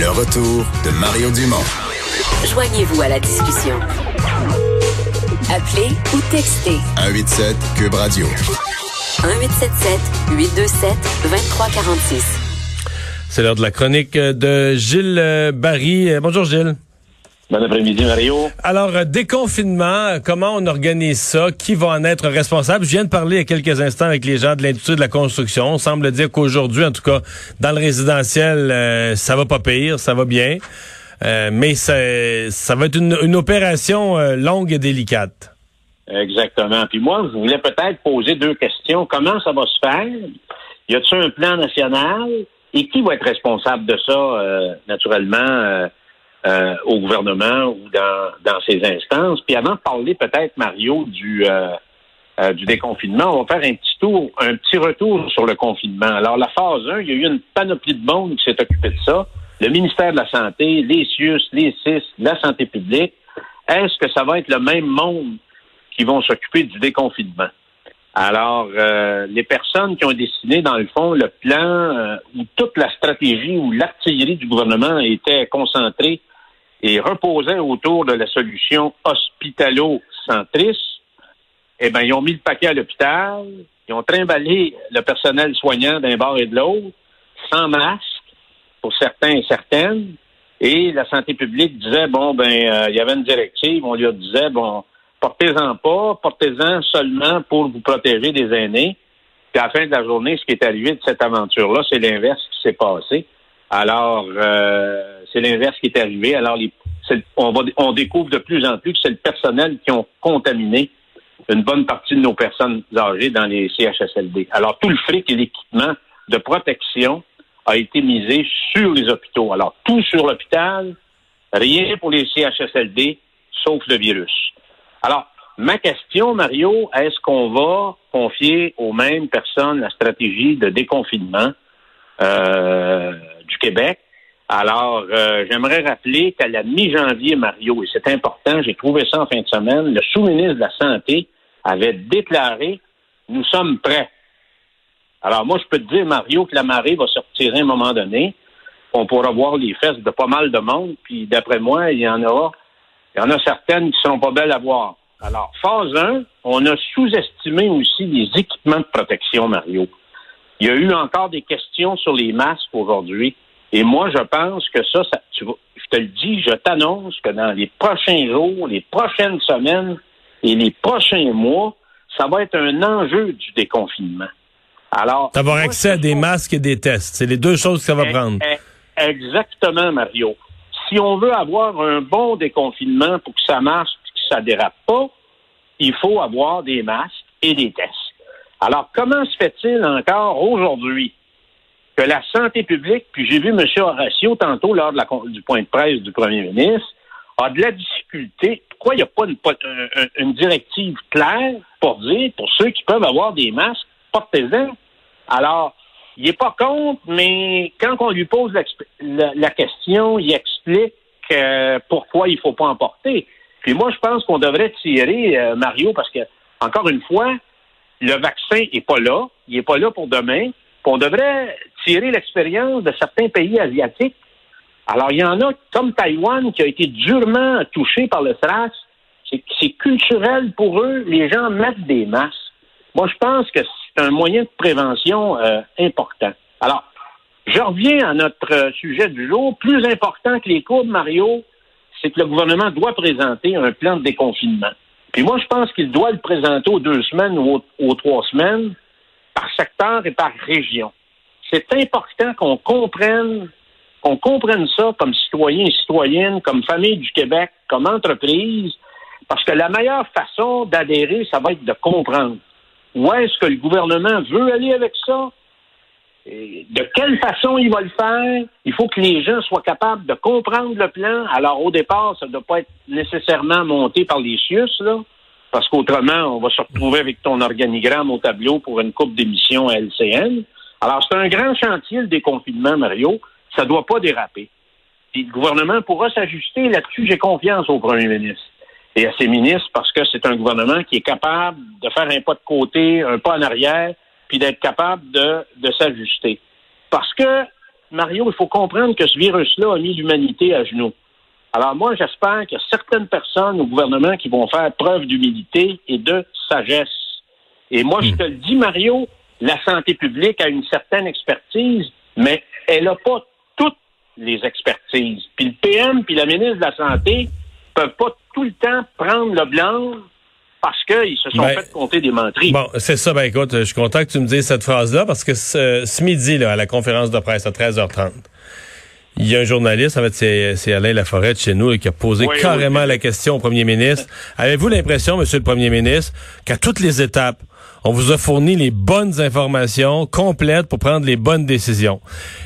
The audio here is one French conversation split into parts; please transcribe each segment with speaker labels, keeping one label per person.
Speaker 1: Le retour de Mario Dumont.
Speaker 2: Joignez-vous à la discussion. Appelez ou textez
Speaker 1: 187 Cube Radio.
Speaker 2: 1877 827 2346.
Speaker 3: C'est l'heure de la chronique de Gilles euh, Barry. Euh, Bonjour Gilles.
Speaker 4: Bon après-midi, Mario.
Speaker 3: Alors, euh, déconfinement, comment on organise ça? Qui va en être responsable? Je viens de parler il y a quelques instants avec les gens de l'industrie de la construction. On semble dire qu'aujourd'hui, en tout cas, dans le résidentiel, ça va pas pire, ça va bien. mais ça, ça va être une, une opération longue et délicate.
Speaker 4: Exactement. Puis moi, je voulais peut-être poser deux questions. Comment ça va se faire? Y a-t-il un plan national? Et qui va être responsable de ça, euh, naturellement, euh, euh, au gouvernement ou dans, dans ces instances? Puis avant de parler peut-être, Mario, du, du déconfinement, on va faire un petit tour, un petit retour sur le confinement. Alors, la phase 1, il y a eu une panoplie de monde qui s'est occupé de ça. Le ministère de la Santé, les CIUS, les CIS, la santé publique. Est-ce que ça va être le même monde qui vont s'occuper du déconfinement? Alors, euh, les personnes qui ont dessiné, dans le fond, le plan euh, où toute la stratégie ou l'artillerie du gouvernement était concentrée et reposait autour de la solution hospitalo-centriste, eh bien, ils ont mis le paquet à l'hôpital, ils ont trimballé le personnel soignant d'un bord et de l'autre, sans masque, pour certains et certaines, et la santé publique disait, bon, ben, euh, il y avait une directive, on lui disait, bon, portez-en pas, portez-en seulement pour vous protéger des aînés. Puis à la fin de la journée, ce qui est arrivé de cette aventure-là, c'est l'inverse qui s'est passé. Alors, euh, c'est l'inverse qui est arrivé. Alors, on, va, on découvre de plus en plus que c'est le personnel qui ont contaminé une bonne partie de nos personnes âgées dans les CHSLD. Alors, tout le fric et l'équipement de protection a été misé sur les hôpitaux. Alors, tout sur l'hôpital, rien pour les CHSLD, sauf le virus. Alors, ma question, Mario, est-ce qu'on va confier aux mêmes personnes la stratégie de déconfinement? Euh, Québec? Alors, euh, j'aimerais rappeler qu'à la mi-janvier, Mario, et c'est important, j'ai trouvé ça en fin de semaine, le sous-ministre de la Santé avait déclaré Nous sommes prêts. Alors, moi, je peux te dire, Mario, que la marée va sortir à un moment donné. On pourra voir les fesses de pas mal de monde, puis d'après moi, il y en il y en a certaines qui ne seront pas belles à voir. Alors, phase 1, on a sous-estimé aussi les équipements de protection, Mario. Il y a eu encore des questions sur les masques aujourd'hui. Et moi, je pense que ça, ça tu je te le dis, je t'annonce que dans les prochains jours, les prochaines semaines et les prochains mois, ça va être un enjeu du déconfinement. Alors.
Speaker 3: D'avoir accès à des masques et des tests. C'est les deux choses que ça va prendre.
Speaker 4: Exactement, Mario si on veut avoir un bon déconfinement pour que ça marche et que ça dérape pas, il faut avoir des masques et des tests. Alors, comment se fait-il encore aujourd'hui? Que la santé publique, puis j'ai vu M. Horacio tantôt lors du point de presse du premier ministre, a de la difficulté. Pourquoi il n'y a pas une, directive claire pour dire, pour ceux qui peuvent avoir des masques, portez-en? Alors, il n'est pas contre, mais quand on lui pose la, question, il explique euh, pourquoi il ne faut pas en porter. Puis moi, je pense qu'on devrait tirer, euh, Mario, parce que, encore une fois, le vaccin n'est pas là. Il n'est pas là pour demain. On devrait tirer l'expérience de certains pays asiatiques. Alors, il y en a, comme Taïwan, qui a été durement touché par le SRAS. C'est culturel pour eux. Les gens mettent des masques. Moi, je pense que c'est un moyen de prévention euh, important. Alors, je reviens à notre euh, sujet du jour. Plus important que les courbes, Mario, c'est que le gouvernement doit présenter un plan de déconfinement. Puis moi, je pense qu'il doit le présenter aux deux semaines ou aux, trois semaines, par secteur et par région. C'est important qu'on comprenne qu'on comprenne ça comme citoyen et citoyenne, comme famille du Québec, comme entreprise, parce que la meilleure façon d'adhérer, ça va être de comprendre. Où est-ce que le gouvernement veut aller avec ça? de quelle façon il va le faire? Il faut que les gens soient capables de comprendre le plan. Alors, au départ, ça ne doit pas être nécessairement monté par les CIUS, là, parce qu'autrement, on va se retrouver avec ton organigramme au tableau pour une coupe d'émissions à LCN. Alors, c'est un grand chantier, le déconfinement, Mario. Ça ne doit pas déraper. Puis le gouvernement pourra s'ajuster là-dessus. J'ai confiance au premier ministre et à ses ministres parce que c'est un gouvernement qui est capable de faire un pas de côté, un pas en arrière, puis d'être capable de, de s'ajuster. Parce que Mario, il faut comprendre que ce virus-là a mis l'humanité à genoux. Alors moi, j'espère qu'il y a certaines personnes au gouvernement qui vont faire preuve d'humilité et de sagesse. Et moi, je te le dis, Mario, la santé publique a une certaine expertise, mais elle n'a pas toutes les expertises. Puis le PM puis la ministre de la Santé peuvent pas tout le temps prendre le blanc parce qu'ils se sont
Speaker 3: Ben,
Speaker 4: fait compter des menteries.
Speaker 3: Bon, c'est ça. Ben écoute, je suis content que tu me dises cette phrase-là parce que ce, ce midi, là, à la conférence de presse à 13h30, il y a un journaliste, en fait, c'est, Alain Laforêt de chez nous, qui a posé
Speaker 4: Oui,
Speaker 3: carrément
Speaker 4: oui.
Speaker 3: la question au premier ministre. Avez-vous l'impression, monsieur le premier ministre, qu'à toutes les étapes, on vous a fourni les bonnes informations complètes pour prendre les bonnes décisions.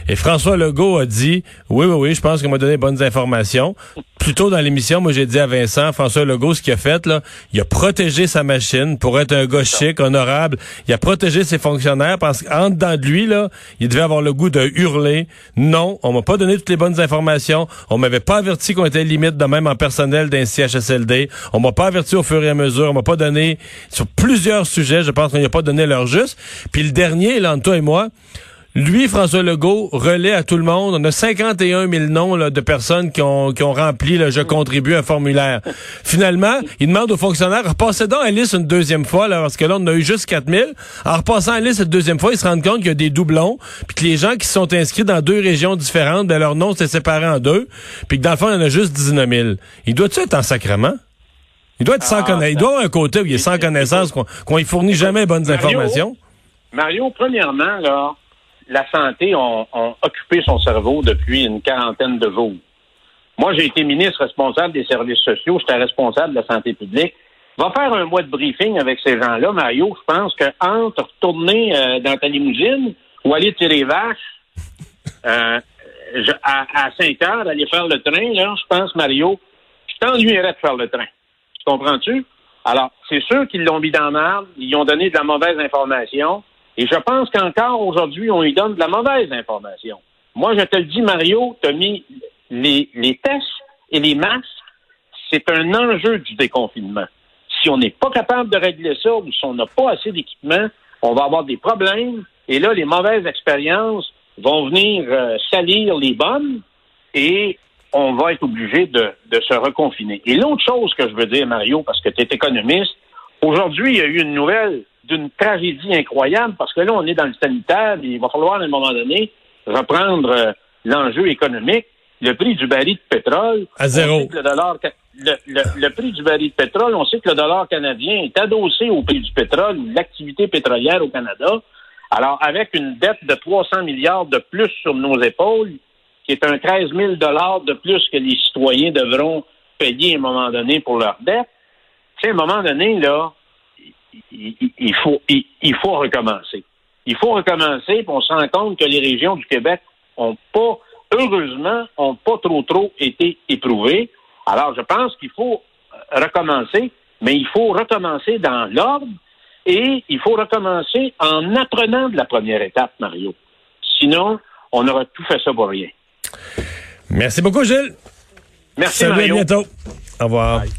Speaker 3: Et François Legault a dit, oui, oui, oui, je pense qu'on m'a donné les bonnes informations. Plus tôt dans l'émission, moi, j'ai dit à Vincent, François Legault, ce qu'il a fait, là, il a protégé sa machine pour être un gars chic, honorable. Il a protégé ses fonctionnaires parce qu'en dedans de lui, là, il devait avoir le goût de hurler. Non, on m'a pas donné toutes les bonnes informations. On m'avait pas averti qu'on était limite de même en personnel d'un CHSLD. On m'a pas averti au fur et à mesure. On m'a pas donné sur plusieurs sujets. Je pense qu'on n'y a pas donné leur juste. Puis le dernier, là, toi et moi, lui, François Legault, relaie à tout le monde. On a 51 000 noms là, de personnes qui ont, qui ont rempli le « Je contribue » un formulaire. Finalement, il demande aux fonctionnaires, repassez donc la liste une deuxième fois, là, parce que là, on a eu juste 4 000. En repassant la liste une deuxième fois, ils se rendent compte qu'il y a des doublons, puis que les gens qui sont inscrits dans deux régions différentes, ben, leur nom s'est séparé en deux, puis que dans le fond, il y en a juste 19 000. Il doit-tu être en sacrement? Il doit être sans
Speaker 4: Ah,
Speaker 3: connaissance. Il doit avoir un côté où il est sans connaissance, qu'on qu'on y fournit jamais bonnes
Speaker 4: Mario,
Speaker 3: informations.
Speaker 4: Mario, premièrement, là, la santé a, occupé son cerveau depuis une quarantaine de jours. Moi, j'ai été ministre responsable des services sociaux, j'étais responsable de la santé publique. Va faire un mois de briefing avec ces gens-là, Mario. Je pense que entre retourner euh, dans ta limousine ou aller tirer les vaches euh, à, à 5 heures, aller faire le train, là, je pense, Mario, je t'ennuierais de faire le train. Tu comprends-tu? Alors, c'est sûr qu'ils l'ont mis dans l'arbre, ils ont donné de la mauvaise information, et je pense qu'encore aujourd'hui, on lui donne de la mauvaise information. Moi, je te le dis, Mario, tu as mis les, les tests et les masques, c'est un enjeu du déconfinement. Si on n'est pas capable de régler ça ou si on n'a pas assez d'équipement, on va avoir des problèmes, et là, les mauvaises expériences vont venir euh, salir les bonnes, et on va être obligé de, de se reconfiner. Et l'autre chose que je veux dire, Mario, parce que tu es économiste, aujourd'hui, il y a eu une nouvelle d'une tragédie incroyable, parce que là, on est dans le sanitaire, et il va falloir, à un moment donné, reprendre euh, l'enjeu économique. Le prix du baril de pétrole.
Speaker 3: À zéro.
Speaker 4: Le, dollar, le, le- le prix du baril de pétrole, on sait que le dollar canadien est adossé au prix du pétrole, l'activité pétrolière au Canada. Alors, avec une dette de 300 milliards de plus sur nos épaules, qui est un 13 000 dollars de plus que les citoyens devront payer à un moment donné pour leur dette, tu sais, à un moment donné, là, il, faut, il, faut recommencer. Il faut recommencer, puis on se rend compte que les régions du Québec ont pas, heureusement, ont pas trop trop été éprouvées. Alors, je pense qu'il faut recommencer, mais il faut recommencer dans l'ordre et il faut recommencer en apprenant de la première étape, Mario. Sinon, on aura tout fait ça pour rien.
Speaker 3: Merci beaucoup, Gilles.
Speaker 4: Merci,
Speaker 3: Salut,
Speaker 4: Mario.
Speaker 3: à bientôt. Au revoir.